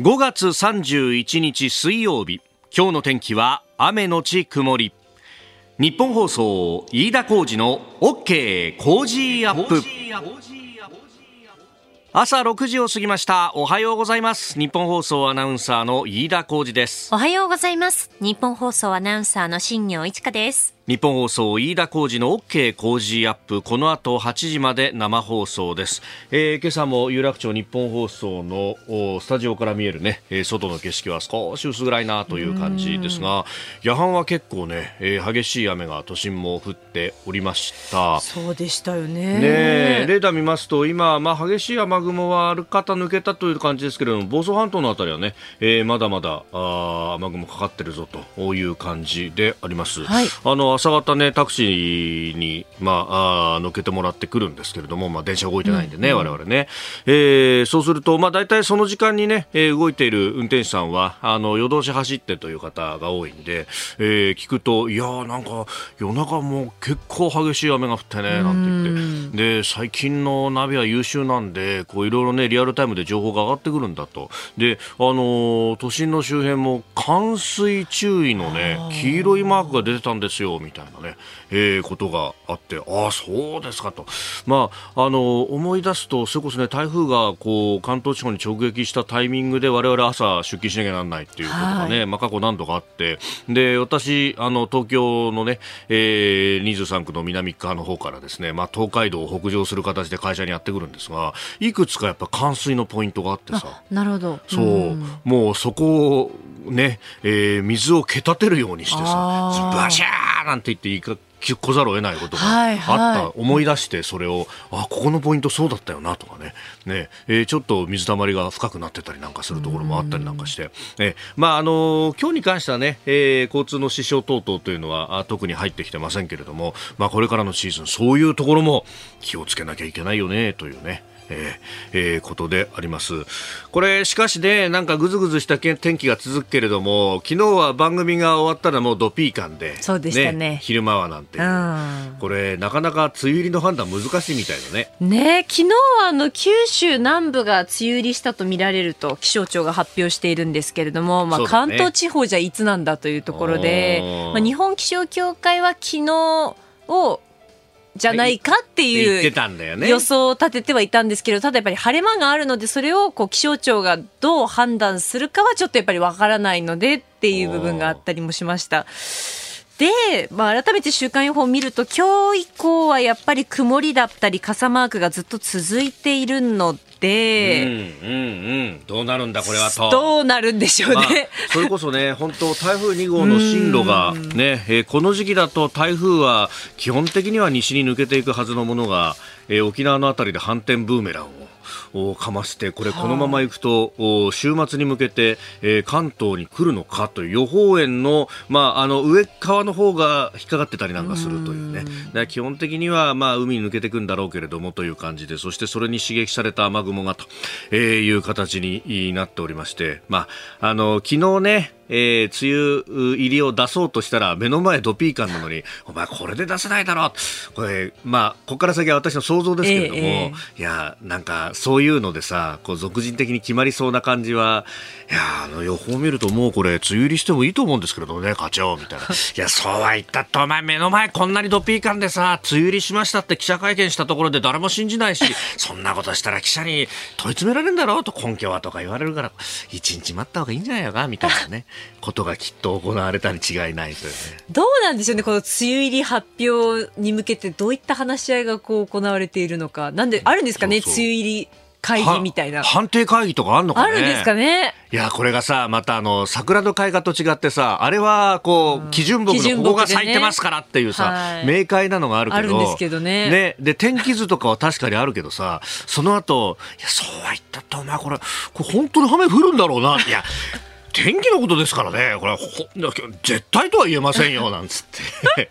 5月31日水曜日。今日の天気は雨のち曇り。日本放送飯田浩二の OK 工事アップ。朝6時を過ぎました。おはようございます。日本放送アナウンサーの飯田浩二です。おはようございます。日本放送アナウンサーの新業一華です。日本放送飯田浩二の OK 工事アップ。この後8時まで生放送です、えー、今朝も有楽町日本放送のスタジオから見えるね、えー、外の景色は少し薄暗いなという感じですが夜半は結構ね、えー、激しい雨が都心も降っておりました。そうでしたよね。ねレーダー見ますと今、まあ、激しい雨雲はある方抜けたという感じですけれども房総半島のあたりはね、えー、まだまだあ雨雲かかってるぞという感じであります、はい、あの朝方ねタクシーに、まあ、あ乗っけてもらってくるんですけれども、まあ、電車動いてないんでね、うん、我々ね、えー、そうすると、まあ、大体その時間にね、えー、動いている運転手さんはあの夜通し走ってという方が多いんで、えー、聞くといやーなんか夜中も結構激しい雨が降ってねなんて言って。で最近のナビは優秀なんでこういろいろねリアルタイムで情報が上がってくるんだと。であのー、都心の周辺も冠水注意のね黄色いマークが出てたんですよみみたいなね、えー、ことがあってああそうですかと、まあ、あの思い出すとそれこそね台風がこう関東地方に直撃したタイミングで我々朝出勤しなきゃならないっていうことがね、はい、まあ、過去何度かあって。で私あの東京のね、えー、23区の南側の方からですね、まあ、東海道を北上する形で会社にやってくるんですがいくつかやっぱ冠水のポイントがあってさ。なるほど。そう、うん、もうそこをね、えー、水をけたてるようにしてさバシャーなんて言っていいか来ざるを得ないことがあった、はい。はい、思い出してそれをあここのポイントそうだったよなとかね。ね、えー、ちょっと水たまりが深くなってたりなんかするところもあったりなんかして、えー、まああのー、今日に関してはね、えー、交通の支障等々というのは特に入ってきてませんけれども、まあ、これからのシーズンそういうところも気をつけなきゃいけないよねというねえー、えー、ことであります。これ、しかしね、なんかぐずぐずした天気が続くけれども、昨日は番組が終わったらもうドピー感で、そうでしたね。ね昼間はなんて、うん、これ、なかなか梅雨入りの判断難しいみたいだね。ね昨日はあの、九州南部が梅雨入りしたと見られると気象庁が発表しているんですけれども、まあ、関東地方じゃいつなんだというところで、まあ、日本気象協会は昨日をじゃないかっていう予想を立ててはいたんですけどただやっぱり晴れ間があるのでそれをこう気象庁がどう判断するかはちょっとやっぱりわからないのでっていう部分があったりもしました。で、まあ、改めて週間予報を見ると今日以降はやっぱり曇りだったり傘マークがずっと続いているので、うんうんうん、どうなるんだこれはと。どうなるんでしょうね、まあ、それこそね本当台風2号の進路がね、えー、この時期だと台風は基本的には西に抜けていくはずのものが、えー、沖縄のあたりで反転ブーメランをかましてこれこのままいくと、週末に向けて、えー、関東に来るのかという予報円の,、まあ、あの上側の方が引っかかってたりなんかするというね。だ基本的には、まあ、海に抜けていくんだろうけれどもという感じでそしてそれに刺激された雨雲がと、えー、いう形になっておりまして、まあ、あの昨日ねえー、梅雨入りを出そうとしたら目の前ドピーカンなのにお前これで出せないだろうこれまあここから先は私の想像ですけれども、えー、いやなんかそういうのでさこう俗人的に決まりそうな感じはいやあの予報を見るともうこれ梅雨入りしてもいいと思うんですけどね課長みたいな いやそうは言ったってお前目の前こんなにドピーカンでさ梅雨入りしましたって記者会見したところで誰も信じないし そんなことしたら記者に問い詰められるんだろうと根拠はとか言われるから一日待った方がいいんじゃないのかみたいなね ことがきっと行われたに違いないというね。どうなんでしょうね、この梅雨入り発表に向けてどういった話し合いがこう行われているのか。なんで、あるんですかね、そうそう梅雨入り。会議みたいな。判定会議とかあるのかね？あるんですかねいや、これがさ、またあの、桜の開花と違ってさ、あれはこう、基準木のここが咲いてますからっていうさ、明快なのがあるけど。あるんですけどね。ね。で、天気図とかは確かにあるけどさ、その後、いや、そうは言ったって、お前これ、これ本当に雨降るんだろうな。いや、天気のことですからね、これは絶対とは言えませんよ なんつって。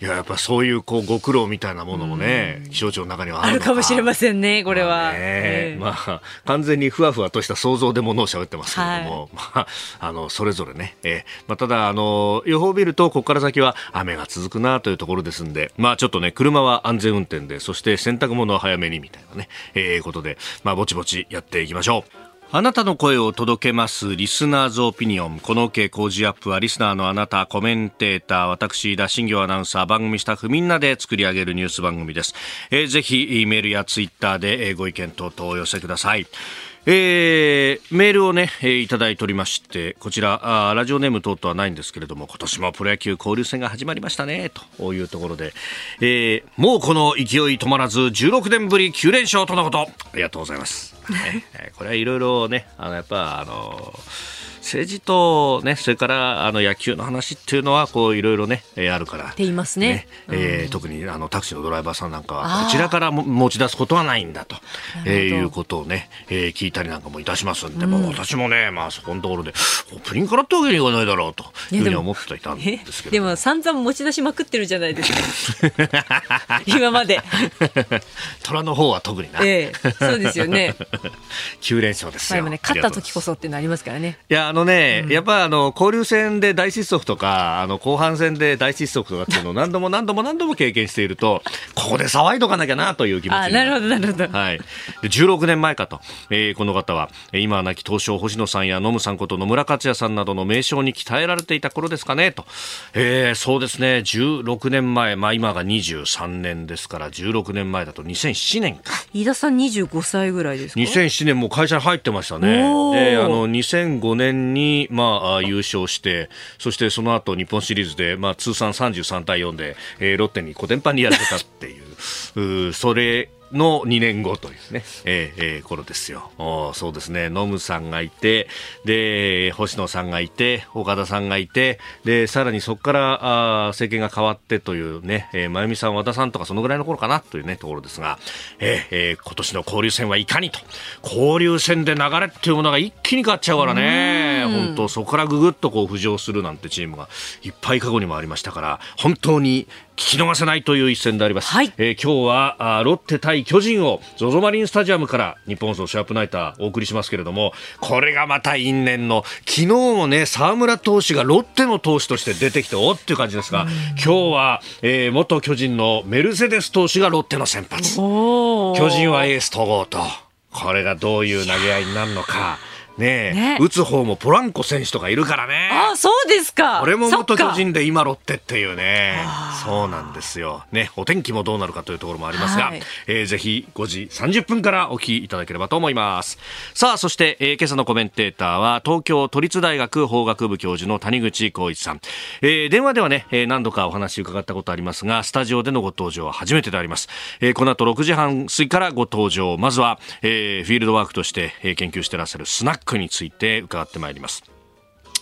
いややっぱそういうこうご苦労みたいなものもね、気象庁の中にはあるか。もしれませんね、これは。まあ、ねえー、まあ、完全にふわふわとした想像でものを喋ってますけれども、はい、まあ、あのそれぞれね、えーまあ、ただあの、予報を見ると、ここから先は雨が続くなというところですんで、まあ、ちょっとね、車は安全運転で、そして洗濯物は早めにみたいなね、えー、ことで、まあ、ぼちぼちやっていきましょう。あなたの声を届けますリスナーズオピニオン。この OK 工事アップはリスナーのあなた、コメンテーター、私、田新行アナウンサー、番組スタッフみんなで作り上げるニュース番組です。えー、ぜひ、メールやツイッターでご意見等々お寄せください。えー、メールをね、えー、いただいておりまして、こちらあ、ラジオネーム等々はないんですけれども、今年もプロ野球交流戦が始まりましたね、というところで、えー、もうこの勢い止まらず、16年ぶり9連勝とのこと、ありがとうございます。ね、これはいろいろね、あの、やっぱ、あのー政治とね、それからあの野球の話っていうのはこういろいろね、えー、あるから。って言いますね。ねえー、特にあのタクシーのドライバーさんなんかはこちらから持ち出すことはないんだと、えー、いうことをね、えー、聞いたりなんかもいたしますんで、うん、まあ私もね、まあそこのところでプニングからってわけにいかないだろうというふうに思っていたんですけど。でも散々持ち出しまくってるじゃないですか。今まで。虎の方は特にな。ええそうですよね。9連勝ですよ。ね、勝った時こそってなりますからね。いやのね、うん、やっぱあの交流戦で大失速とかあの後半戦で大失速とかっていうのを 何度も何度も何度も経験しているとここで騒いどかなきゃなという気持ちなる。ほどなるほど、はい、で16年前かと、えー、この方は今は亡き東証星野さんや野村さんこと野村克也さんなどの名称に鍛えられていた頃ですかねと、えー、そうですね。16年前、まあ、今が23年ですから16年前だと2007年か。飯田さん25歳ぐらいですか？2007年も会社に入ってましたね。であの2005年にまあ、優勝して、そしてその後日本シリーズで、まあ、通算33対4で、えー、ロッテにコテンパンにやられたっていう、うそれの2年後というね、えーえー、頃ですよ。そうですね、ノムさんがいて、で、星野さんがいて、岡田さんがいて、で、さらにそこからあ政権が変わってというね、えー、真由美さん、和田さんとかそのぐらいの頃かなというね、ところですが、えーえー、今年の交流戦はいかにと、交流戦で流れっていうものが一気に変わっちゃうからね、本当そこからぐぐっとこう浮上するなんてチームがいっぱい過去にもありましたから、本当に聞き逃せないという一戦であります。はい、えー、今日はあロッテ対巨人を ZOZO マリンスタジアムから日本放送シャープナイターお送りしますけれども、これがまた因縁の、昨日もね、沢村投手がロッテの投手として出てきて、おっていう感じですが、今日は、えー、元巨人のメルセデス投手がロッテの先発。巨人はエース統合と。これがどういう投げ合いになるのか。ねえ、ね、打つ方もポランコ選手とかいるからね。あそうですか。これも元巨人で今ロッテっていうね。そうなんですよ。ね、お天気もどうなるかというところもありますが、はい、えー、ぜひ5時30分からお聞きいただければと思います。さあ、そして、えー、今朝のコメンテーターは東京都立大学法学部教授の谷口浩一さん。えー、電話ではね、えー、何度かお話伺ったことありますが、スタジオでのご登場は初めてであります。えー、この後6時半過ぎからご登場。まずは、えー、フィールドワークとして、えー、研究していらっしゃるスナックについて伺ってまいります。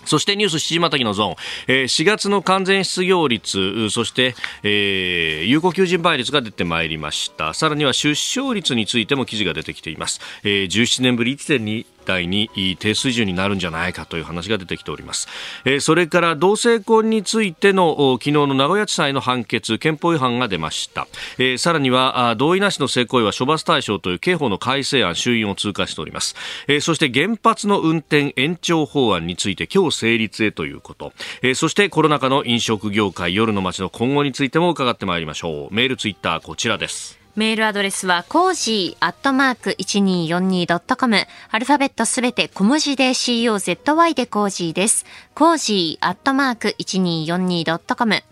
そしてニュース七時またぎのゾーン、えー、4月の完全失業率、そして、えー、有効求人倍率が出てまいりました。さらには出生率についても記事が出てきています。えー、17年ぶり1.2態に低水準になるんじゃないかという話が出てきております、えー、それから同性婚についての昨日の名古屋地裁の判決憲法違反が出ました、えー、さらには同意なしの性行為は処罰対象という刑法の改正案衆院を通過しております、えー、そして原発の運転延長法案について今日成立へということ、え、そしてコロナ禍の飲食業界夜の街の今後についても伺ってまいりましょう。メールツイッターこちらです。メールアドレスは、コージーアットマーク 1242.com。アルファベットすべて小文字で COZY でコージーです。コージーアットマーク 1242.com。フ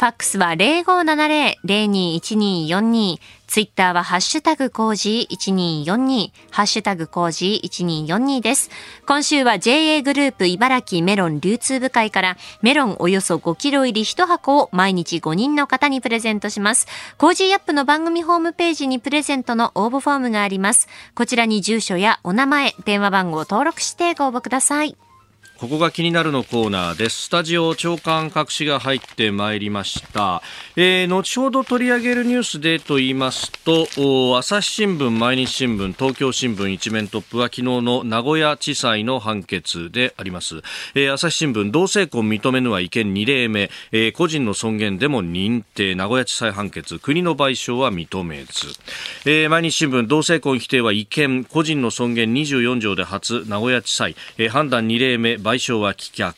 ァックスは0570-021242。ツイッターはハッシュタグコージ1242。ハッシュタグコージ1242です。今週は JA グループ茨城メロン流通部会からメロンおよそ5キロ入り1箱を毎日5人の方にプレゼントします。コージアップの番組ホームページにプレゼントの応募フォームがあります。こちらに住所やお名前、電話番号を登録してご応募ください。ここが気になるのコーナーです。スタジオ長官隠しが入ってまいりました。えー、後ほど取り上げるニュースでと言いますと、朝日新聞、毎日新聞、東京新聞一面トップは昨日の名古屋地裁の判決であります。えー、朝日新聞、同性婚認めぬは違憲2例目、えー、個人の尊厳でも認定、名古屋地裁判決、国の賠償は認めず。えー、毎日新聞、同性婚否定は違憲、個人の尊厳24条で初、名古屋地裁、えー、判断2例目、賠賠償は棄却。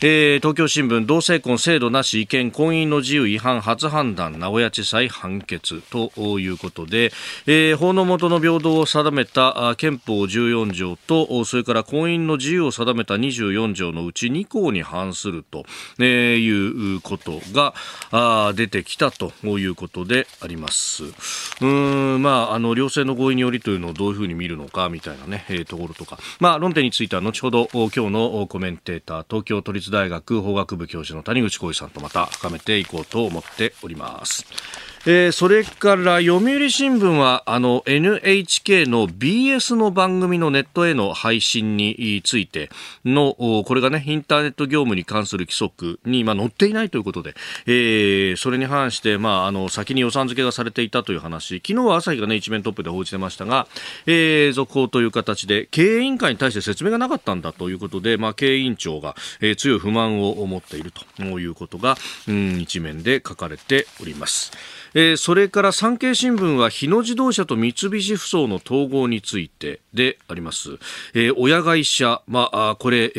えー、東京新聞同性婚制度なし違憲婚姻の自由違反初判断名古屋地裁判決ということで、えー、法の下の平等を定めた憲法14条とそれから婚姻の自由を定めた24条のうち2項に反すると、えー、いうことがあ出てきたということであります。うんまああの両性の合意によりというのをどういうふうに見るのかみたいなね、えー、ところとか。まあ論点については後ほど今日のコメンテーター東京都立大学法学部教授の谷口浩二さんとまた深めていこうと思っております。えー、それから読売新聞はあの NHK の BS の番組のネットへの配信についてのこれがねインターネット業務に関する規則に、まあ、載っていないということで、えー、それに反して、まあ、あの先に予算付けがされていたという話昨日は朝日が、ね、一面トップで報じてましたが、えー、続報という形で経営委員会に対して説明がなかったんだということで、まあ、経営委員長が、えー、強い不満を持っているということが、うん、一面で書かれております。えー、それから産経新聞は日野自動車と三菱ふそうの統合についてであります、えー、親会社、まあ、これ、え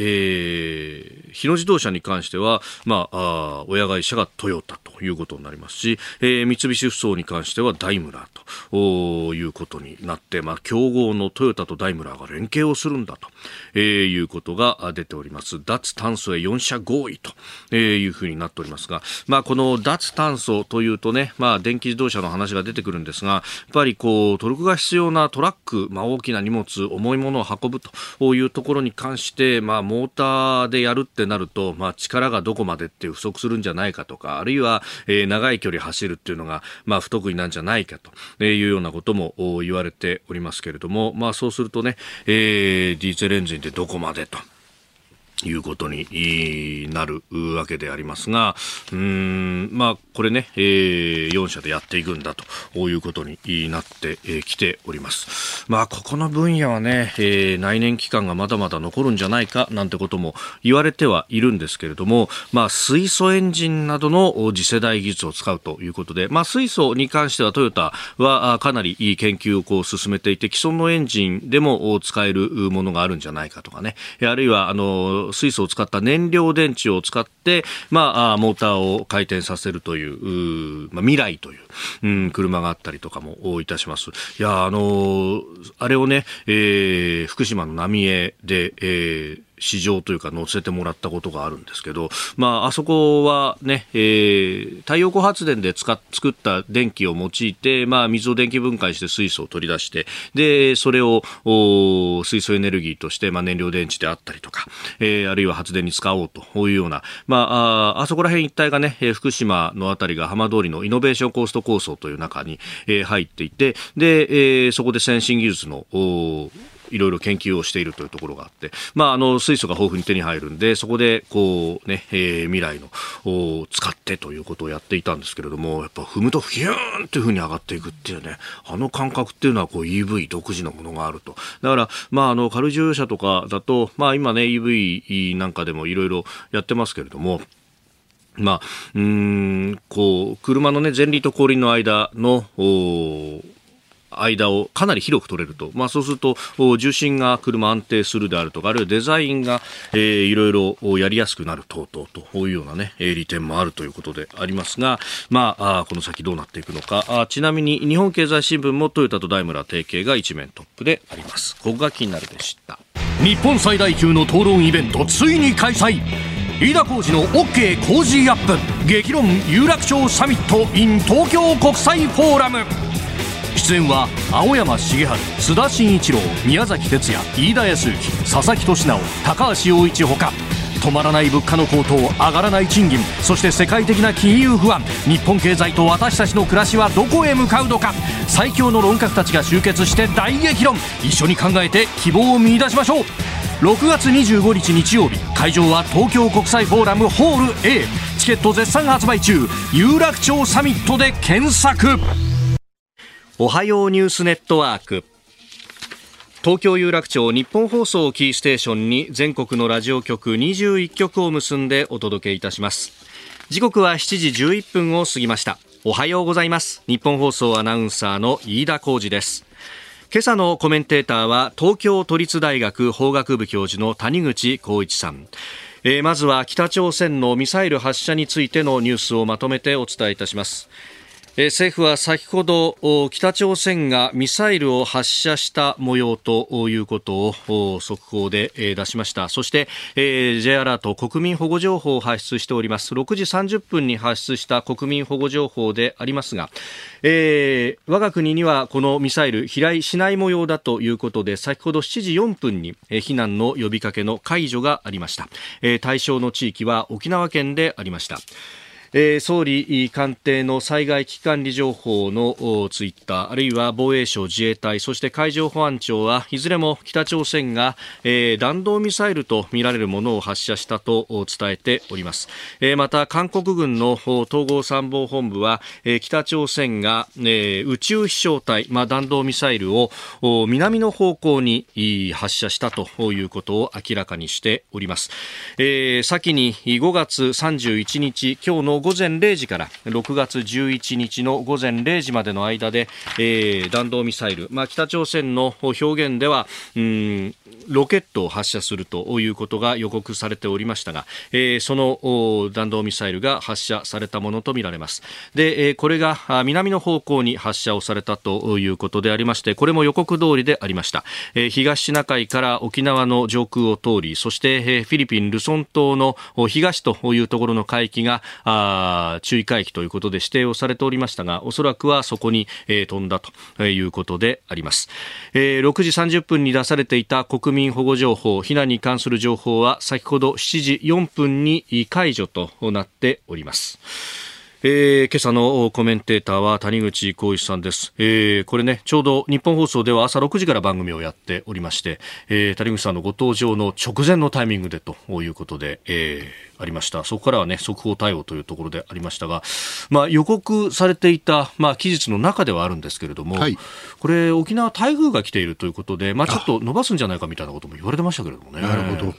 ー、日野自動車に関しては、まあ、あ親会社がトヨタということになりますし、えー、三菱ふそうに関してはダイムラーということになって、まあ、競合のトヨタとダイムラーが連携をするんだと、えー、いうことが出ております。脱炭素へ4社合意と、えー、いうふうになっておりますが、まあ、この脱炭素というとね、まあ、電気自動車の話が出てくるんですが、やっぱりこう、トルクが必要なトラック、まあ、大きな荷物、重いものを運ぶというところに関して、まあ、モーターでやるってなると、まあ、力がどこまでって不足するんじゃないかとか、あるいは、えー、長い距離走るっていうのが、まあ、不得意なんじゃないかというようなことも言われておりますけれども、まあ、そうするとね、えー、ディーゼルエンジンでどこまでと。いうことになるわけでありますが、うん、まあ、これね、えー、4社でやっていくんだということになってきております。まあ、ここの分野はね、えー、内燃期間がまだまだ残るんじゃないかなんてことも言われてはいるんですけれども、まあ、水素エンジンなどの次世代技術を使うということで、まあ、水素に関してはトヨタはかなりいい研究をこう進めていて、既存のエンジンでも使えるものがあるんじゃないかとかね、あるいは、あの、水素を使った燃料電池を使って、まあ、モーターを回転させるという、うまあ、未来という、うん、車があったりとかもいたします。いや、あのー、あれをね、えー、福島の浪江で、えー、市場というか載せてもらったことがあるんですけど、まあ、あそこはね、えー、太陽光発電で使っ作った電気を用いて、まあ、水を電気分解して水素を取り出して、で、それを水素エネルギーとして、まあ、燃料電池であったりとか、えー、あるいは発電に使おうというような、まあ、ああそこら辺一帯がね、福島のあたりが浜通りのイノベーションコースト構想という中に、えー、入っていて、で、えー、そこで先進技術のいろいろ研究をしているというところがあって、まあ、あの水素が豊富に手に入るんでそこでこうね、えー、未来のを使ってということをやっていたんですけれどもやっぱ踏むとヒューンというふうに上がっていくっていうねあの感覚っていうのはこう EV 独自のものがあると。だから、まあ、あの軽自動車とかだと、まあ、今ね EV なんかでもいろいろやってますけれどもまあ、うん、こう、車のね、前輪と後輪の間の、お間をかなり広く取れると、まあ、そうすると重心が車安定するであるとかあるいはデザインが、え、いろいろやりやすくなる等々というような、ね、利点もあるということでありますが、まあ、この先どうなっていくのか。あちなみに日本経済新聞もトヨタとダイムラ提携が一面トップであります。ここが気になるでした。日本最大級の討論イベントついに開催。飯田浩司の OK 工事アップ。激論有楽町サミット in 東京国際フォーラム。出演は青山茂春須田慎一郎宮崎哲也飯田康之佐々木俊直高橋洋一ほか。止まらない物価の高騰上がらない賃金そして世界的な金融不安。日本経済と私たちの暮らしはどこへ向かうのか。最強の論客たちが集結して大激論。一緒に考えて希望を見出しましょう。6月25日日曜日会場は東京国際フォーラムホール A チケット絶賛発売中。有楽町サミットで検索。おはようニュースネットワーク。東京有楽町日本放送キーステーションに全国のラジオ局21局を結んでお届けいたします。時刻は7時11分を過ぎました。おはようございます。日本放送アナウンサーの飯田浩二です。今朝のコメンテーターは東京都立大学法学部教授の谷口浩一さん。えー、まずは北朝鮮のミサイル発射についてのニュースをまとめてお伝えいたします。政府は先ほど北朝鮮がミサイルを発射した模様ということを速報で出しました。そして J アラート国民保護情報を発出しております。6時30分に発出した国民保護情報でありますが、えー、我が国にはこのミサイル飛来しない模様だということで先ほど7時4分に避難の呼びかけの解除がありました。対象の地域は沖縄県でありました。えー、総理官邸の災害危機管理情報のツイッターあるいは防衛省自衛隊そして海上保安庁はいずれも北朝鮮が、えー、弾道ミサイルとみられるものを発射したと伝えております、えー、また韓国軍の統合参謀本部は、えー、北朝鮮が、えー、宇宙飛翔体、まあ、弾道ミサイルを南の方向に発射したということを明らかにしております、えー、先に5月31日今日の午前0時から6月11日の午前0時までの間で、えー、弾道ミサイル、まあ、北朝鮮の表現ではうんロケットを発射するということが予告されておりましたが、えー、その弾道ミサイルが発射されたものとみられます。で、えー、これが南の方向に発射をされたということでありましてこれも予告通りでありました、えー、東シナ海から沖縄の上空を通りそして、えー、フィリピンルソン島の東というところの海域があ注意回帰ということで指定をされておりましたがおそらくはそこに、えー、飛んだということであります、えー、6時30分に出されていた国民保護情報避難に関する情報は先ほど7時4分に解除となっております。えー、今朝のコメンテーターは谷口浩一さんです、えー、これねちょうど日本放送では朝6時から番組をやっておりまして、えー、谷口さんのご登場の直前のタイミングでということで、えー、ありました。そこからはね速報対応というところでありましたが、まあ、予告されていた、まあ、期日の中ではあるんですけれども、はい、これ沖縄台風が来ているということで、まあ、ちょっと伸ばすんじゃないかみたいなことも言われてましたけれどもね。なるほど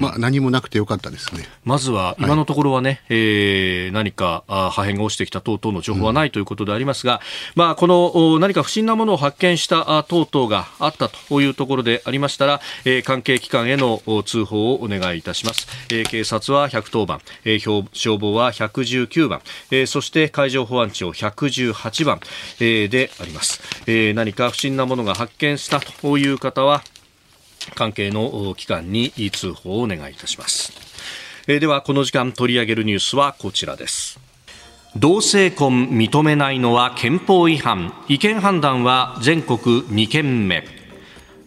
まあ、何もなくてよかったですね。まずは今のところはね、はい、えー、何か破片が落ちてきた等々の情報はないということでありますが、うん、まあ、この何か不審なものを発見した等々があったというところでありましたら、えー、関係機関への通報をお願いいたします、えー、警察は110番、えー、消防は119番、えー、そして海上保安庁118番、えー、であります、えー、何か不審なものが発見したという方は関係の機関に通報をお願いいたします。えではこの時間取り上げるニュースはこちらです。同性婚認めないのは憲法違反違憲判断は全国2件目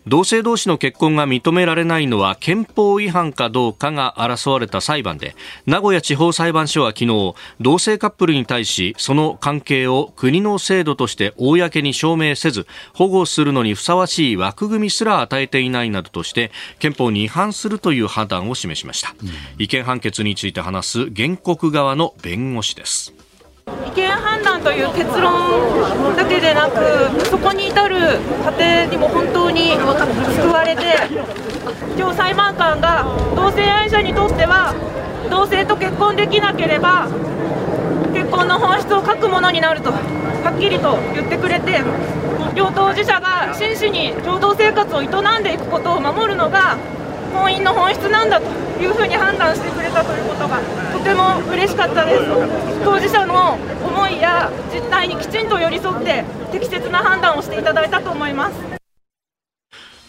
同性同士の結婚が認められないのは憲法違反かどうかが争われた裁判で名古屋地方裁判所は昨日同性カップルに対しその関係を国の制度として公に証明せず保護するのにふさわしい枠組みすら与えていないなどとして憲法に違反するという判断を示しました、うん、違憲判決について話す原告側の弁護士です。違憲判断という結論だけでなくそこに至る過程にも本当に救われて今日裁判官が同性愛者にとっては同性と結婚できなければ結婚の本質を欠くものになるとはっきりと言ってくれて両当事者が真摯に共同生活を営んでいくことを守るのが婚姻の本質なんだというふうに判断してくれたということがとても嬉しかったです当事者の思いや実態にきちんと寄り添って適切な判断をしていただいたと思います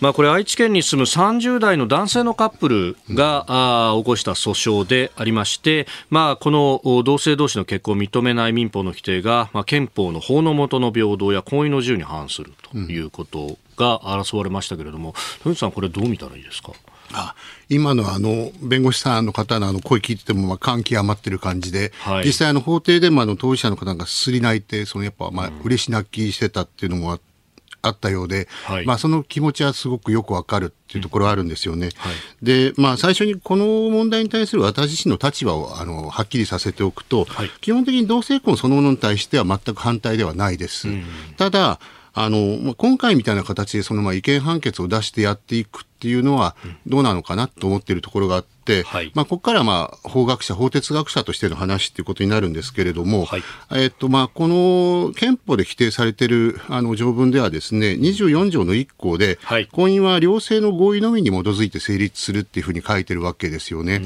まあ、これ愛知県に住む30代の男性のカップルが、あ起こした訴訟でありまして、まあ、この同性同士の結婚を認めない民法の規定が、まあ、憲法の法の下の平等や婚姻の自由に反するということが争われましたけれども、富、う、さん、これどう見たらいいですか？あ今のあの弁護士さんの方のあの声聞いててもまあ感極まってる感じで、はい、実際あの法廷でもあの当事者の方がすり泣いてそのやっぱまあ嬉し泣きしてたっていうのもあったようで、はい、まあその気持ちはすごくよくわかるっていうところはあるんですよね。はい、で、まあ最初にこの問題に対する私自身の立場をあのはっきりさせておくと、基本的に同性婚そのものに対しては全く反対ではないです。ただあの、今回みたいな形でそのまあ違憲判決を出してやっていくっていうのはどうなのかなと思っているところがあって、はい、まあ、ここからまあ法学者、法哲学者としての話っていうことになるんですけれども、はい、えっとまあ、この憲法で規定されているあの条文ではですね、24条の1項で、はい、婚姻は両性の合意のみに基づいて成立するっていうふうに書いてるわけですよね。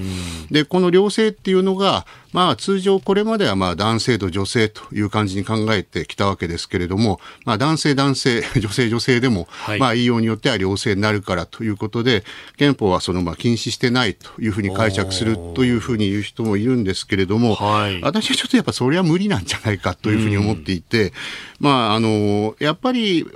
で、この両性っていうのが、まあ、通常これまではまあ男性と女性という感じに考えてきたわけですけれども、まあ、男性、男性、女性、女性でも、はい、まあ、言いようによっては両性になるからということで、憲法はそのまあ禁止してないというふうに解釈するというふうに言う人もいるんですけれども、はい、私はちょっとやっぱそれは無理なんじゃないかというふうに思っていて、まあ、あの、やっぱり、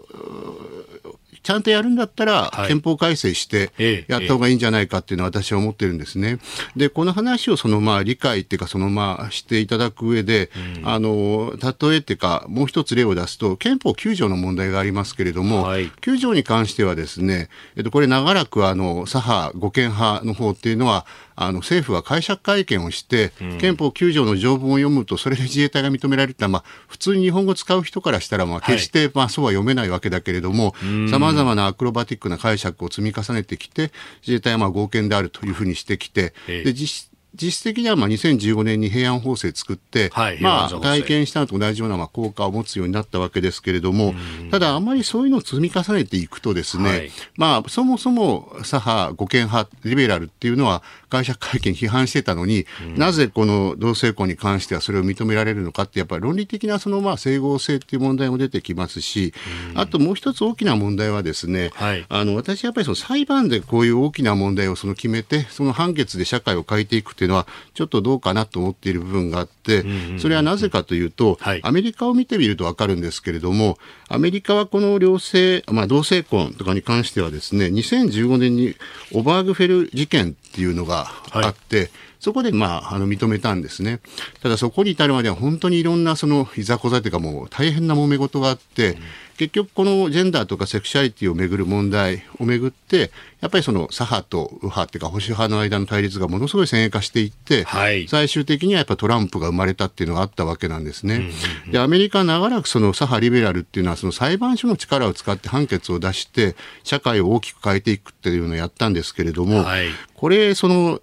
ちゃんとやるんだったら、憲法改正してやった方がいいんじゃないかっていうのは私は思ってるんですね。で、この話をそのまあ理解っていうか、そのまあしていただく上で、うん、あの、例えっていうか、もう一つ例を出すと、憲法9条の問題がありますけれども、はい、9条に関してはですね、えっと、これ長らくあの、左派、護憲派の方っていうのは、あの政府は解釈会見をして、憲法9条の条文を読むと、それで自衛隊が認められた、まあ、普通に日本語を使う人からしたら、まあ、決して、まあ、そうは読めないわけだけれども、さまざまなアクロバティックな解釈を積み重ねてきて、自衛隊はまあ合憲であるというふうにしてきて、で実実質的にはまあ2015年に平安法制作って、はい、まあ、体験したのと同じようなまあ効果を持つようになったわけですけれども、ただ、あまりそういうのを積み重ねていくとですね、はい、まあ、そもそも左派、護憲派、リベラルっていうのは、解釈会見批判してたのに、なぜこの同性婚に関してはそれを認められるのかって、やっぱり論理的なそのまあ整合性っていう問題も出てきますし、あともう一つ大きな問題はですね、はい、あの私やっぱりその裁判でこういう大きな問題をその決めて、その判決で社会を変えていくっていうのは、ちょっとどうかなと思っている部分があって、それはなぜかというと、はい、アメリカを見てみると分かるんですけれども、アメリカはこの両性、まあ、同性婚とかに関してはですね、2015年にオバーグフェル事件っていうのがあって、はい、そこで、まあ、あの認めたんですね。ただそこに至るまでは本当にいろんなそのいざこざというかもう大変な揉め事があって、うん、結局このジェンダーとかセクシャリティをめぐる問題をめぐって、やっぱりその左派と右派っていうか保守派の間の対立がものすごい先鋭化していって、はい、最終的にはやっぱトランプが生まれたっていうのがあったわけなんですね。で、アメリカは長らくその左派リベラルっていうのはその裁判所の力を使って判決を出して、社会を大きく変えていくっていうのをやったんですけれども、はい、これ、その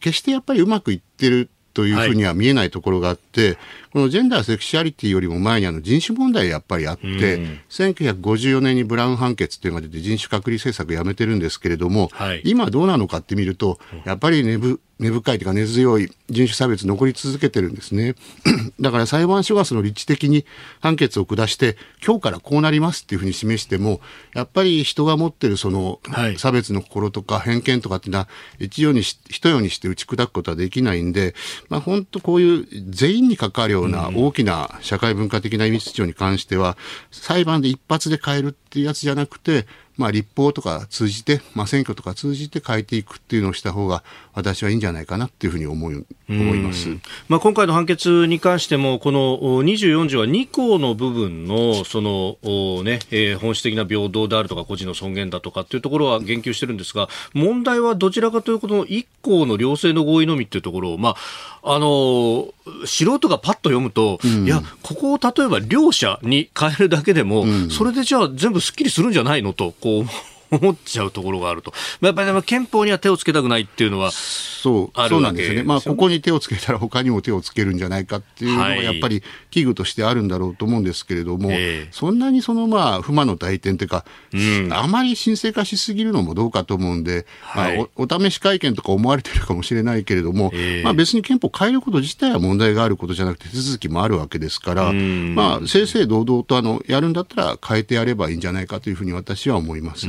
決してやっぱりうまくいってるというふうには見えないところがあって、はい、このジェンダー、セクシュアリティよりも前にあの人種問題やっぱりあって、うん、1954年にブラウン判決っていうのが出て人種隔離政策やめてるんですけれども、はい、今どうなのかって見ると、やっぱり根根深いというか根強い人種差別残り続けてるんですね。だから裁判所がその立地的に判決を下して、今日からこうなりますっていうふうに示しても、やっぱり人が持ってるその差別の心とか偏見とかっていうのは、一様にし、一様にして打ち砕くことはできないんで、まあ本当こういう全員に関わるような大きな社会文化的な意味秩序に関しては、裁判で一発で変えるっていうやつじゃなくて、まあ、立法とか通じて、まあ、選挙とか通じて変えていくっていうのをした方が私はいいんじゃないかなっていうふうに思い思います、まあ、今回の判決に関してもこの24条は2項の部分のその、ねえー、本質的な平等であるとか個人の尊厳だとかっていうところは言及してるんですが問題はどちらかというとこの1項の両性の合意のみっていうところを、まあ、あの素人がパッと読むと、うん、いやここを例えば両者に変えるだけでも、うん、それでじゃあ全部すっきりするんじゃないのとこう思っちゃうところがあると。やっぱり憲法には手をつけたくないっていうのはそう、そうなんですよね。まあ、ここに手をつけたら他にも手をつけるんじゃないかっていうのがやっぱり危惧としてあるんだろうと思うんですけれども、はい、そんなにそのまあ、不満の大点というか、うん、あまり神聖化しすぎるのもどうかと思うんで、はい、まあお、お試し会見とか思われてるかもしれないけれども、まあ別に憲法変えること自体は問題があることじゃなくて手続きもあるわけですから、まあ、正々堂々とあの、やるんだったら変えてやればいいんじゃないかというふうに私は思います。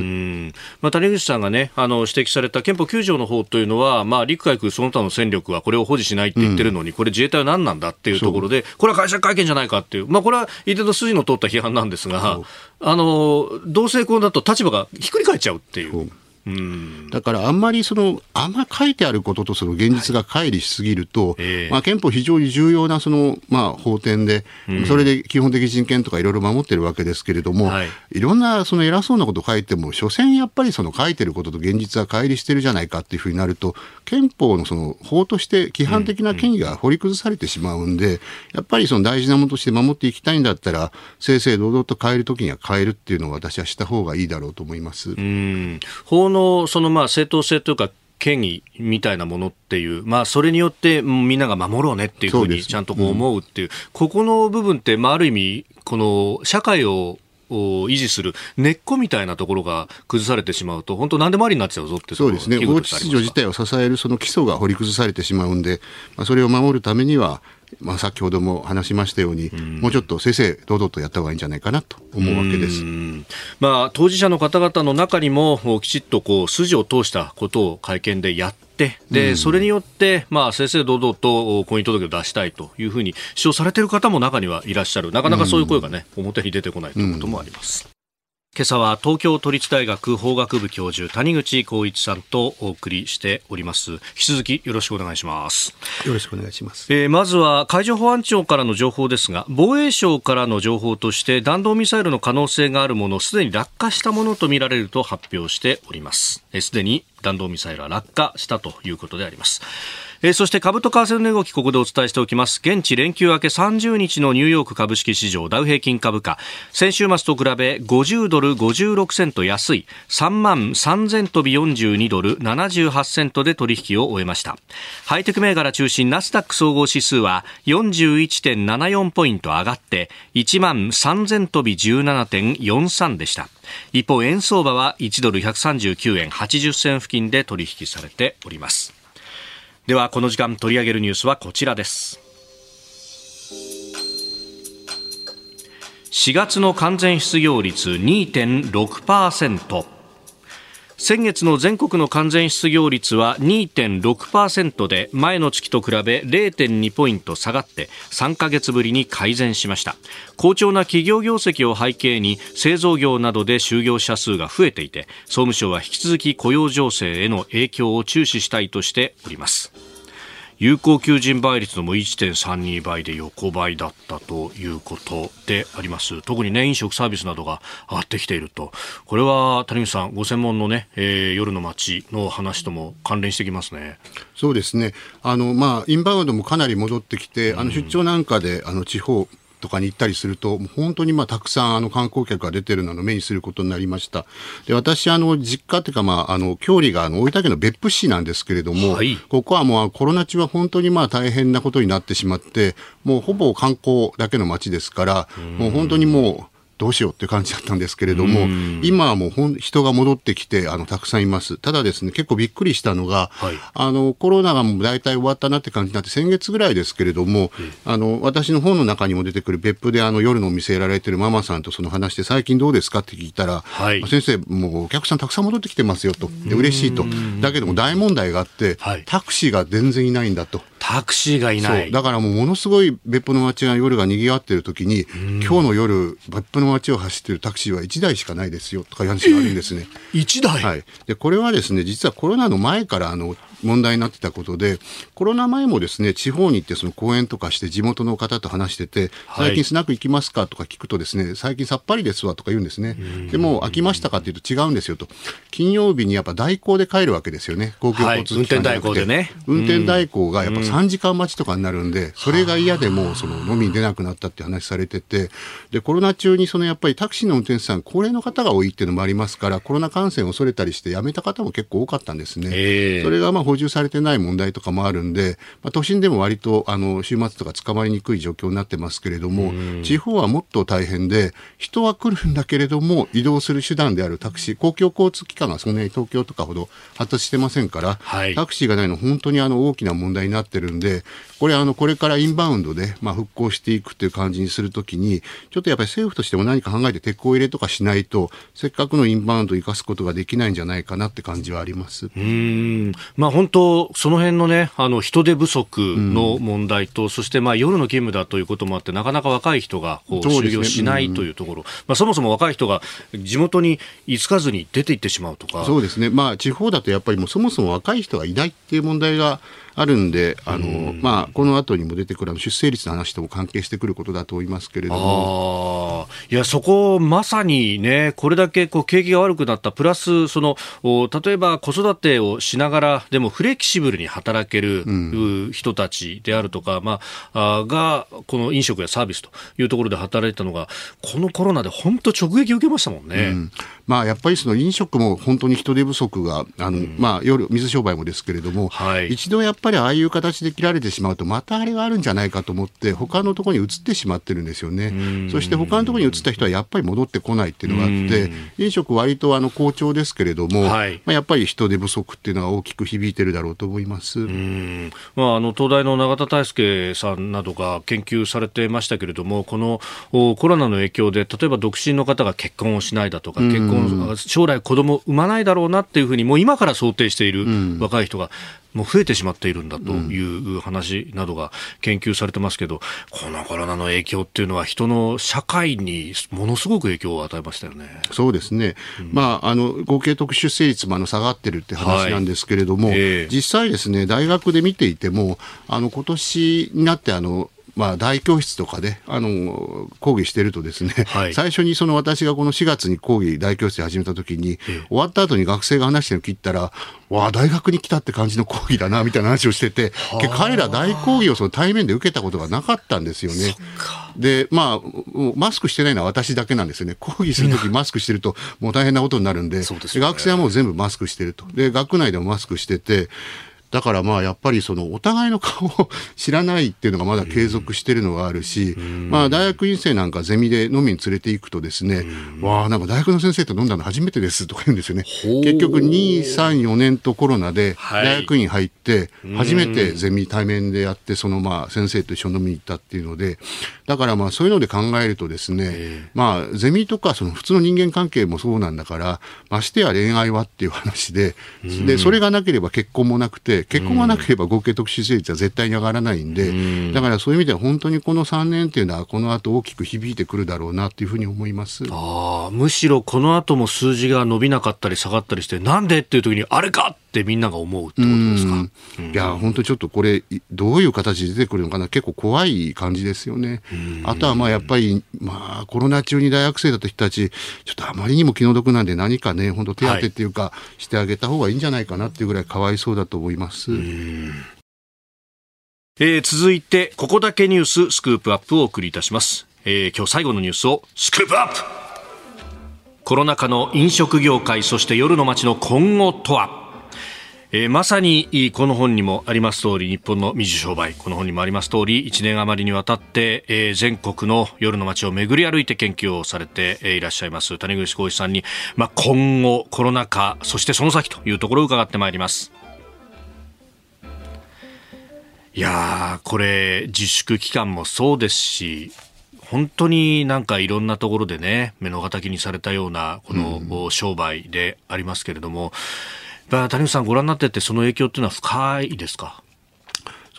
まあ、谷口さんがね、あの、指摘された憲法9条の方というのは、まあ、陸海空その他の戦力はこれを保持しないって言ってるのに、うん、これ自衛隊は何なんだっていうところで、これは解釈会見じゃないかっていう、まあ、これは一定の筋の通った批判なんですが、あの、同性婚だと立場がひっくり返っちゃうっていう。だからあんまりその、あんま書いてあることとその現実が乖離しすぎると、はいまあ、憲法非常に重要なその、まあ、法典で、それで基本的人権とかいろいろ守ってるわけですけれども、はい、いろんなその偉そうなこと書いても、所詮やっぱりその書いてることと現実は乖離してるじゃないかっていうふうになると、憲法のその法として規範的な権威が掘り崩されてしまうんで、やっぱりその大事なものとして守っていきたいんだったら、正々堂々と変えるときには変えるっていうのを私はした方がいいだろうと思います。うん。法のそのまあ正当性というか権威みたいなものっていう、まあ、それによってみんなが守ろうねっていうふうにちゃんとこう思うっていう、うん、ここの部分って、まあ、ある意味、この社会を維持する根っこみたいなところが崩されてしまうと、本当、なんでもありになっちゃうぞってそうですね、法秩序自体を支えるその基礎が掘り崩されてしまうんで、まあ、それを守るためには、まあ、先ほども話しましたように、うん、もうちょっと正々堂々とやった方がいいんじゃないかなと思うわけです、まあ、当事者の方々の中にもきちっとこう筋を通したことを会見でやってで、それによって、まあ、正々堂々と婚姻届を出したいというふうに主張されている方も中にはいらっしゃる。なかなかそういう声がね、表に出てこないということもあります。今朝は東京都立大学法学部教授谷口光一さんとお送りしております。引き続きよろしくお願いします。よろしくお願いします、えー、まずは海上保安庁からの情報ですが防衛省からの情報として弾道ミサイルの可能性があるものすでに落下したものとみられると発表しております。すでに弾道ミサイルは落下したということでありますえー、そして株と為替の動きここでお伝えしておきます。現地連休明け30日のニューヨーク株式市場ダウ平均株価。先週末と比べ50ドル56セント安い。3万3000飛び42ドル78セントで取引を終えました。ハイテク銘柄中心ナスダック総合指数は41.74ポイント上がって1万3000飛び17.43でした。一方円相場は1ドル139円80銭付近で取引されております。ではこの時間取り上げるニュースはこちらです。4月の完全失業率2.6%先月の全国の完全失業率は2.6%で前の月と比べ0.2ポイント下がって3ヶ月ぶりに改善しました。好調な企業業績を背景に製造業などで就業者数が増えていて総務省は引き続き雇用情勢への影響を注視したいとしております。有効求人倍率のも1.32倍で横ばいだったということであります。特にね飲食サービスなどが上がってきていると。これは谷口さんご専門のね、えー、夜の街の話とも関連してきますね。そうですね。あのまあインバウンドもかなり戻ってきて、あの出張なんかであの地方とかに行ったりすると、本当にまあたくさんあの観光客が出てるのを目にすることになりました。で、私、あの、実家っていうか、まあ、あの、郷里があの、大分県の別府市なんですけれども、はい、ここはもうコロナ中は本当にまあ大変なことになってしまって、もうほぼ観光だけの街ですから、もう本当にもう、どうしようっていう感じだったんですけれども、今はもうほん人が戻ってきてあのたくさんいます。ただですね、結構びっくりしたのが、はい、あのコロナがもう大体終わったなって感じになって先月ぐらいですけれども、あの私の本の中にも出てくる別府であの夜のお店やられてるママさんとその話して最近どうですかって聞いたら、はい、先生もうお客さんたくさん戻ってきてますよと、で嬉しいと。だけども大問題があって、はい、タクシーが全然いないんだと。タクシーがいない。だからもうものすごい別府の街が夜が賑わってる時に、今日の夜、別府の街を走ってるタクシーは1台しかないですよとかいう話があるんですね。1台？はい。で、これはですね、実はコロナの前からあの、問題になってたことで、コロナ前もですね、地方に行ってその講演とかして地元の方と話してて、最近スナック行きますかとか聞くとですね、最近さっぱりですわとか言うんですね。でも、飽きましたかっていうと違うんですよと。金曜日にやっぱ代行で帰るわけですよね。公共交通機関、はい、運転代行でね。運転代行がやっぱ3時間待ちとかになるんで、それが嫌でもうその飲みに出なくなったって話されてて、で、コロナ中にそのやっぱりタクシーの運転手さん、高齢の方が多いっていうのもありますから、コロナ感染を恐れたりして辞めた方も結構多かったんですね。それがまあ補充されてない問題とかもあるんで、まあ、都心でも割とあの週末とか捕まりにくい状況になってますけれども、地方はもっと大変で、人は来るんだけれども、移動する手段であるタクシー、公共交通機関がそんなに東京とかほど発達してませんから、はい、タクシーがないの、本当にあの大きな問題になってるんで、これあの、これからインバウンドで、まあ、復興していくという感じにするときに、ちょっとやっぱり政府としても何か考えて鉄鋼入れとかしないと、せっかくのインバウンドを生かすことができないんじゃないかなって感じはあります。うん。まあ、本当、その辺のね、あの人手不足の問題と、うん、そしてまあ夜の勤務だということもあって、なかなか若い人がこう就業しないというところ、そ、ねうん、まあ、そもそも若い人が地元に居つかずに出て行ってしまうとか。そうですね、まあ、地方だとやっぱりもうそもそも若い人がいないっていう問題があるんで、あの、まあ、この後にも出てくる出生率の話とも関係してくることだと思いますけれども。いや、そこ、まさにね、これだけこう景気が悪くなった、プラス、その、例えば子育てをしながら、でもフレキシブルに働ける、人たちであるとか、まあ、が、この飲食やサービスというところで働いたのが、このコロナで本当直撃受けましたもんね。うん、まあ、やっぱりその飲食も本当に人手不足が、あの、うん、まあ、夜、水商売もですけれども、はい、一度やっぱりああいう形で切られてしまうと、またあれがあるんじゃないかと思って、他のところに移ってしまってるんですよね。そして他のところに移った人はやっぱり戻ってこないっていうのがあって、飲食割とあの好調ですけれども、はい、まあ、やっぱり人手不足っていうのが大きく響いてるだろうと思います。まあ、あの東大の永田大輔さんなどが研究されてましたけれども、このコロナの影響で、例えば独身の方が結婚をしないだとか、結婚、将来子供産まないだろうなっていうふうに、もう今から想定している若い人がもう増えてしまっているんだという話などが研究されてますけど、このコロナの影響っていうのは人の社会にものすごく影響を与えましたよね。そうですね。うん、まあ、あの、合計特殊生率もあの下がってるって話なんですけれども、はいえー、実際ですね、大学で見ていても、あの、今年になってあの、まあ、大教室とかで、あの、講義してるとですね、はい、最初にその私がこの4月に講義大教室で始めた時に、終わった後に学生が話してるのを切ったら、わあ、大学に来たって感じの講義だな、みたいな話をしてて、彼ら大講義をその対面で受けたことがなかったんですよね。で、まあ、マスクしてないのは私だけなんですよね。講義するときマスクしてると、もう大変なことになるんで、でね、学生はもう全部マスクしてると。で、学内でもマスクしてて、だからまあやっぱりそのお互いの顔を知らないっていうのがまだ継続してるのがあるし、まあ大学院生なんかゼミで飲みに連れて行くとですね、わあなんか大学の先生と飲んだの初めてですとか言うんですよね。結局2、3、4年とコロナで大学院入って、初めてゼミ対面でやって、そのまあ先生と一緒に飲みに行ったっていうので、だからまあそういうので考えるとですね、まあゼミとかその普通の人間関係もそうなんだから、ましてや恋愛はっていう話で、で、それがなければ結婚もなくて、結婚がなければ合計特殊成率は絶対に上がらないんで、だからそういう意味では本当にこの3年っていうのは、この後大きく響いてくるだろうなというふうに思いますあむしろこの後も数字が伸びなかったり下がったりして、なんでっていう時に、あれかってみんなが思うってことですか？いや、本当ちょっとこれ、どういう形で出てくるのかな、結構怖い感じですよね。あとはまあやっぱり、まあコロナ中に大学生だった人たち、ちょっとあまりにも気の毒なんで何かね、本当手当っていうか、してあげた方がいいんじゃないかなっていうぐらいかわいそうだと思います。えー、続いて、ここだけニューススクープアップをお送りいたします。えー、今日最後のニュースをスクープアップ。コロナ禍の飲食業界、そして夜の街の今後とは。えー、まさにこの本にもあります通り日本の水商売。この本にもあります通り1年余りにわたって、えー、全国の夜の街を巡り歩いて研究をされて、いらっしゃいます。谷口浩一さんに、まあ、今後コロナ禍そしてその先というところを伺ってまいります。いやこれ自粛期間もそうですし本当になんかいろんなところでね目の敵にされたようなこの商売でありますけれども、うん谷口さん、ご覧になってて、その影響っていうのは深いですか？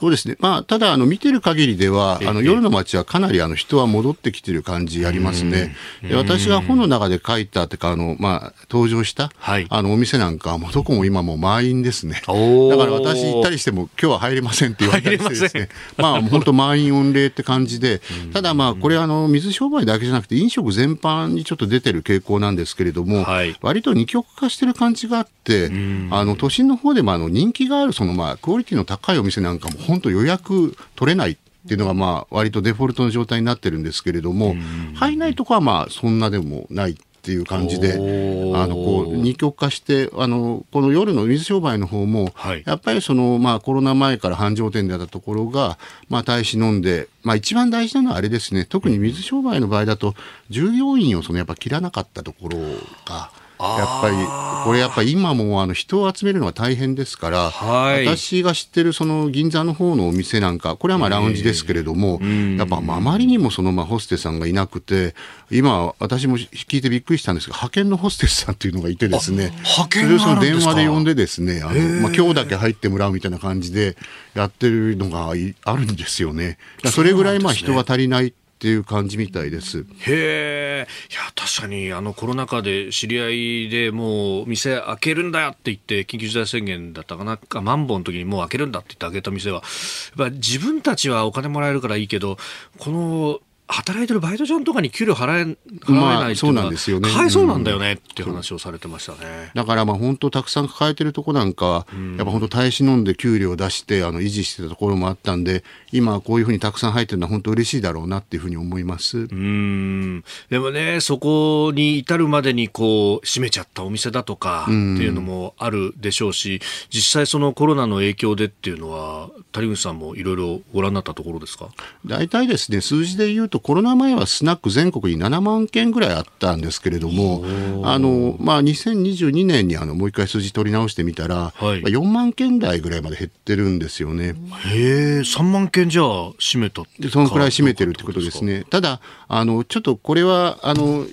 そうですね。まあ、ただ、あの、見てる限りでは、あの、夜の街はかなり、あの、人は戻ってきてる感じありますね。で私が本の中で書いた、ってか、あの、まあ、登場した、はい、あの、お店なんかは、もうどこも今も満員ですね。だから私行ったりしても、今日は入れませんって言われたりしてですね。まあ、本当満員御礼って感じで、ただまあ、これ、あの、水商売だけじゃなくて、飲食全般にちょっと出てる傾向なんですけれども、はい、割と二極化してる感じがあって、あの、都心の方でも、あの、人気がある、その、まあ、クオリティの高いお店なんかも、本当予約取れないっていうのがまあ割とデフォルトの状態になってるんですけれども、入らないとこはまあそんなでもないっていう感じで、あのこう二極化して、あのこの夜の水商売の方も、はい、やっぱりそのまあコロナ前から繁盛店であったところが、まあ大使飲んで、まあ一番大事なのはあれですね、特に水商売の場合だと、従業員をそのやっぱ切らなかったところが、やっぱり、これやっぱり今もあの人を集めるのは大変ですから、はい、私が知ってるその銀座の方のお店なんか、これはまあラウンジですけれども、やっぱあまりにもそのまあホステスさんがいなくて、今私も聞いてびっくりしたんですが、派遣のホステスさんっていうのがいてですね、派遣それをその電話で呼んでですね、あのまあ今日だけ入ってもらうみたいな感じでやってるのがあるんですよね。それぐらいまあ人が足りない。っていう感じみたいです。へえ、いや、確かに、あの、コロナ禍で知り合いでもう、店開けるんだよって言って、緊急事態宣言だったかな、マンボウの時にもう開けるんだって言って開けた店は、やっぱ自分たちはお金もらえるからいいけど、この、働いてるバイトちゃんとかに給料払え払えないっていうのは、まあ、そうなんかわいそうなんだよねっていう話をされてましたね。だからまあ本当たくさん抱えてるとこなんか、うん、やっぱ本当耐え忍んで給料を出してあの維持してたところもあったんで、今こういうふうにたくさん入ってるのは本当嬉しいだろうなっていうふうに思います。うん。でもね、そこに至るまでにこう閉めちゃったお店だとかっていうのもあるでしょうし、実際そのコロナの影響でっていうのは谷口さんもいろいろご覧になったところですか？大体ですね数字で言うとコロナ前はスナック全国に7万件ぐらいあったんですけれども、あのまあ、2022年にあのもう一回数字取り直してみたら、はい、4万件台ぐらいまで減ってるんですよね。へえ、3万件じゃあ、占めたでそのくらい占めてるってことですね。ただ、あのちょっとこれはあの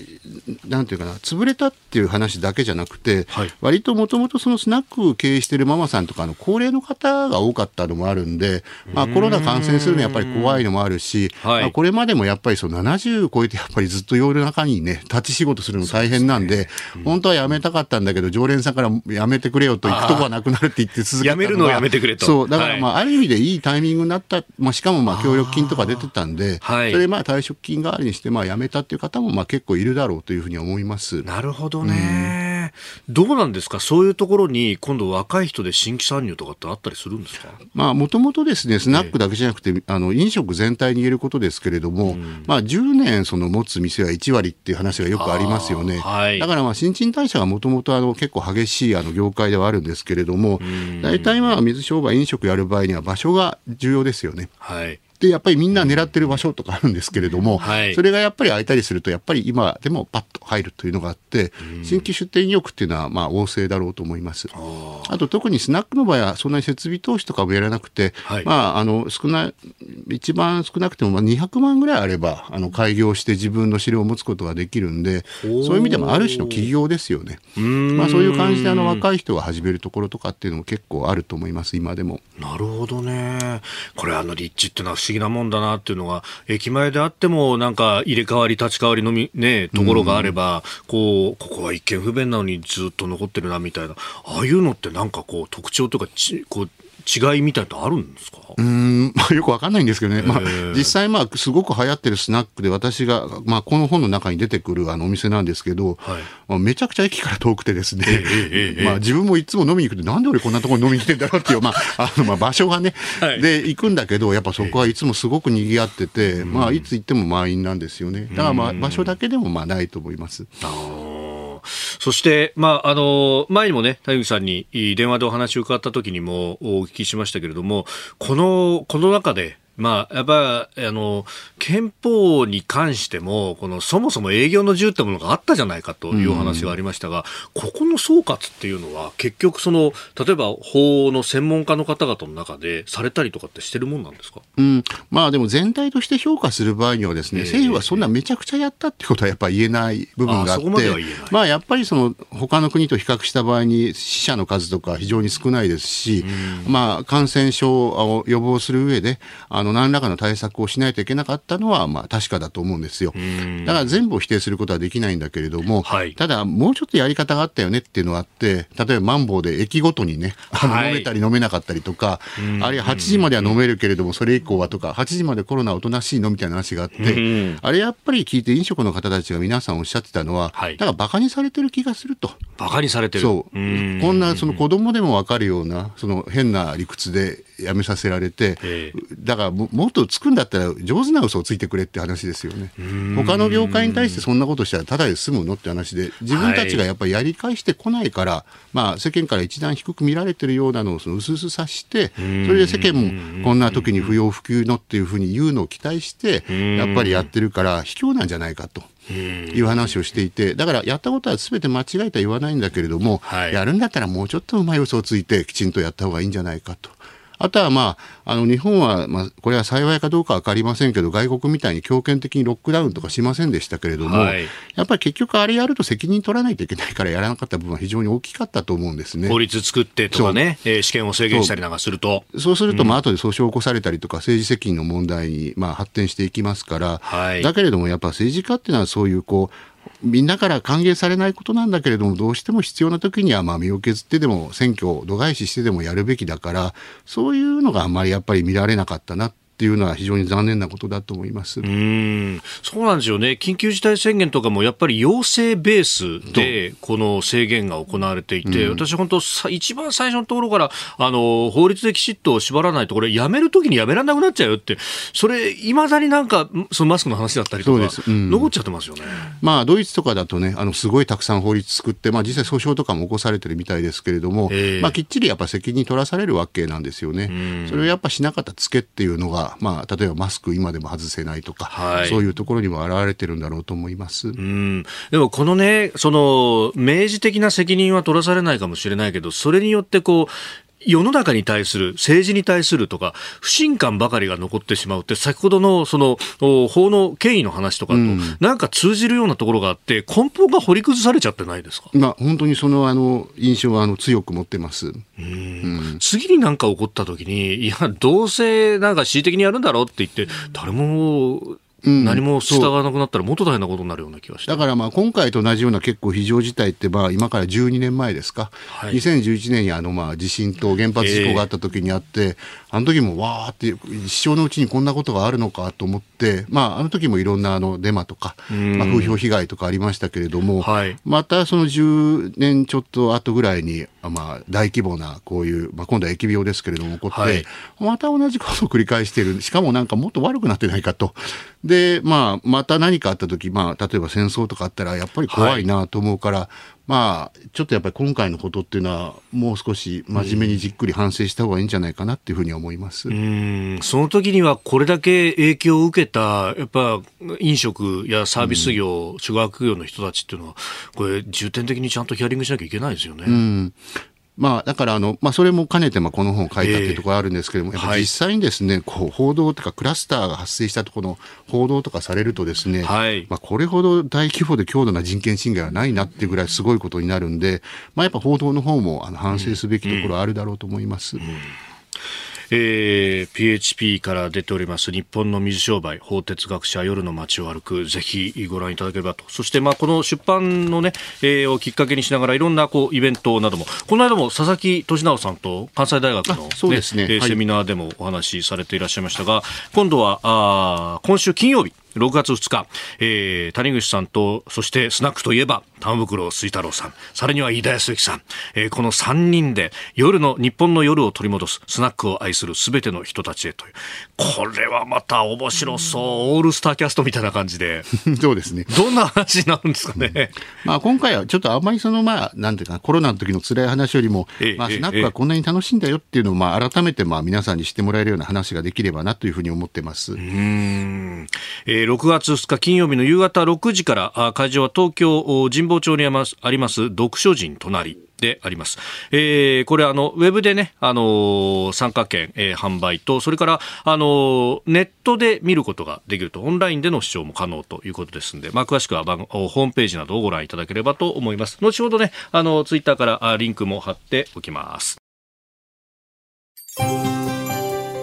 なんていうかな、潰れたっていう話だけじゃなくて、はい、割ともともとそのスナック経営してるママさんとかの高齢の方が多かったのもあるんで、まあ、コロナ感染するのはやっぱり怖いのもあるし、はい、まあ、これまでもやっぱりその70超えてやっぱりずっと夜中にね、立ち仕事するの大変なんで、でね。うん、本当は辞めたかったんだけど、常連さんから辞めてくれよと行くとこはなくなるって言って続けた辞めるのをやめてくれと。そう、だからまあ、ある意味でいいタイミングになった、まあ、しかもまあ協力金とか出てたんで、それでまあ退職金代わりにしてまあ辞めたっていう方もまあ結構いるだろうというふうに思います。なるほどね、うん、どうなんですか、そういうところに今度、若い人で新規参入とかってあったりするんですか？もともとですね、スナックだけじゃなくて、あの飲食全体に言えることですけれども、うん、まあ、10年その持つ店は1割っていう話がよくありますよね。はい、だからまあ新陳代謝がもともと結構激しいあの業界ではあるんですけれども、大体まあ水商売、飲食やる場合には場所が重要ですよね。はいで、やっぱりみんな狙ってる場所とかあるんですけれども、はい、それがやっぱり空いたりすると、やっぱり今でもパッと入るというのがあって、新規出店意欲っていうのは、まあ、旺盛だろうと思います。あと、特にスナックの場合は、そんなに設備投資とかもやらなくて、はい、まあ、あの、少ない、一番少なくても、まあ、200万ぐらいあれば、あの、開業して自分の資料を持つことができるんで、そういう意味でもある種の企業ですよね。まあ、そういう感じで、あの、若い人が始めるところとかっていうのも結構あると思います、今でも。なるほどね。これ、あの、立地っていうのは不思議なもんだなっていうのが、駅前であっても、なんか入れ替わり、立ち替わりのみ、ね、ところがあれば、こう、ここは一見不便なのにずっと残ってるなみたいな、ああいうのってなんかこう、特徴とかち、こう、違いみたいなあるんですか？うん、まあ、よくわかんないんですけどね、まあ、実際、まあ、すごく流行ってるスナックで、私が、まあ、この本の中に出てくるあのお店なんですけど、はい。まあ、めちゃくちゃ駅から遠くてですね、まあ、自分もいつも飲みに行くと、なんで俺こんなところに飲みに来てんだろうっていう、まあ、あのまあ場所がね、はい、で、行くんだけど、やっぱそこはいつもすごく賑わってて、まあ、いつ行っても満員なんですよね。だから、まあ、場所だけでもまあないと思います。そして、まあ、あの、前にもね、谷口さんに電話でお話を伺った時にもお聞きしましたけれども、この、この中で、まあ、やっぱ、あの、憲法に関しても、この、そもそも営業の自由ってものがあったじゃないかというお話がありましたが、うん、ここの総括っていうのは、結局その、例えば法の専門家の方々の中でされたりとかってしてるもんなんですか？うん。まあでも全体として評価する場合にはですね、えー、政府はそんなめちゃくちゃやったってことはやっぱり言えない部分があって、あまあやっぱりその、他の国と比較した場合に死者の数とか非常に少ないですし、うん、まあ感染症を予防する上で、あの、の何らかの対策をしないといけなかったのは、まあ、確かだと思うんですよ。だから全部を否定することはできないんだけれども、はい、ただ、もうちょっとやり方があったよねっていうのがあって、例えばマンボウで駅ごとにね、あの飲めたり飲めなかったりとか、あるいは8時までは飲めるけれども、それ以降はとか、8時までコロナおとなしいのみたいな話があって、あれやっぱり聞いて飲食の方たちが皆さんおっしゃってたのは、はい、だから馬鹿にされてる気がすると。馬鹿にされてる。そう。こんなその子供でもわかるような、その変な理屈でやめさせられて、だからもっとつくんだったら上手な嘘をついてくれって話ですよね。他の業界に対してそんなことしたらただで済むのって話で、自分たちがやっぱりやり返してこないから、はい、まあ世間から一段低く見られてるようなのをその薄々察して、それで世間もこんな時に不要不急のっていうふうに言うのを期待して、やっぱりやってるから卑怯なんじゃないかと。いう話をしていて、だからやったことはすべて間違えとは言わないんだけれども、はい、やるんだったらもうちょっとうまい嘘をついてきちんとやった方がいいんじゃないかと。あとはまあ、あの日本は、まあ、これは幸いかどうか分かりませんけど、外国みたいに強権的にロックダウンとかしませんでしたけれども、はい、やっぱり結局あれやると責任取らないといけないからやらなかった部分は非常に大きかったと思うんですね。法律作ってとかね、えー、試験を制限したりなんかすると。そう。すると、まあ後で訴訟を起こされたりとか、政治責任の問題にまあ発展していきますから、はい、だけれどもやっぱ政治家っていうのはそういうこう、みんなから歓迎されないことなんだけれども、どうしても必要な時には、まあ、身を削ってでも選挙を度外視してでもやるべきだから、そういうのがあんまりやっぱり見られなかったなっいうのは非常に残念なことだと思います。うん。そうなんですよね、緊急事態宣言とかもやっぱり要請ベースでこの制限が行われていて、うん、私、本当、一番最初のところからあの法律できちっと縛らないと、これ、やめるときにやめられなくなっちゃうよって、それ、いまだになんか、そのマスクの話だったりとか、うん、残っちゃってますよね、まあ、ドイツとかだとね、あのすごいたくさん法律作って、まあ、実際、訴訟とかも起こされてるみたいですけれども、えー、まあ、きっちりやっぱ責任取らされるわけなんですよね。それをやっぱしなかったツケっていうのが、まあ、例えばマスク今でも外せないとか、はい、そういうところにも表れてるんだろうと思います。うん。でもこのね、その明示的な責任は取らされないかもしれないけど、それによってこう、世の中に対する、政治に対するとか、不信感ばかりが残ってしまうって、先ほどのその法の権威の話とかと、なんか通じるようなところがあって、根本が掘り崩されちゃってないですか、まあ、本当にそのあの印象はあの強く持ってます。うん、次になんか起こったときに、いや、どうせなんか恣意的にやるんだろうって言って、誰も何も従わなくなったら、もっと大変なことになるような気がして。だからまあ今回と同じような結構非常事態って、まあ、今から12年前ですか、はい、2011年にあのまあ地震と原発事故があった時にあって、えー、あの時もわーって、一生のうちにこんなことがあるのかと思って、まあ、あの時もいろんなあのデマとか、まあ、風評被害とかありましたけれども、はい、またその10年ちょっと後ぐらいに、まあ、大規模なこういう、まあ、今度は疫病ですけれども起こって、はい、また同じことを繰り返している、しかもなんかもっと悪くなってないかと。で、まあ、また何かあった時、まあ、例えば戦争とかあったら、やっぱり怖いなと思うから、はい、まあ、ちょっとやっぱり今回のことっていうのは、もう少し真面目にじっくり反省した方がいいんじゃないかなっていうふうに思います。うん、その時にはこれだけ影響を受けた、やっぱ飲食やサービス業、うん、宿泊業の人たちっていうのは、これ重点的にちゃんとヒアリングしなきゃいけないですよね。うんまあ、だからあの、まあ、それも兼ねて、まあ、この本を書いたというところあるんですけれども、えー、やっぱ実際にですね、こう、報道とかクラスターが発生したところの報道とかされるとですね、はい、まあ、これほど大規模で強度な人権侵害はないなっていうぐらいすごいことになるんで、まあ、やっぱ報道の方もあの反省すべきところあるだろうと思います。うんうんえー、PHP から出ております日本の水商売法哲学者夜の街を歩くぜひご覧いただければと。そしてまあこの出版のね、えー、をきっかけにしながらいろんなこうイベントなども。この間も佐々木俊直さんと関西大学の、ねそうですね、セミナーでもお話しされていらっしゃいましたが、今度はあ今週金曜日6月2日、えー、谷口さんと、そしてスナックといえば、玉袋水太郎さん、さらには飯田康之さん、えー、この3人で、夜の、日本の夜を取り戻す、スナックを愛するすべての人たちへという。これはまた面白そう。オールスターキャストみたいな感じで。そうですね。どんな話になるんですかね？うん、まあ今回はちょっとあんまりその、まあ、なんていうか、コロナの時の辛い話よりも、えまあ、スナックはこんなに楽しいんだよっていうのを、まあ、改めて、まあ、皆さんにしてもらえるような話ができればなというふうに思ってます。うん。えー、6月2日金曜日の夕方6時から会場は東京神保町にあります読書人隣であります。えー、これあの、ウェブでね、あのー、参加券、えー、販売と、それから、あの、ネットで見ることができると、オンラインでの視聴も可能ということですので、まあ、詳しくは番ホームページなどをご覧いただければと思います。後ほどね、あの、ツイッターからあリンクも貼っておきます。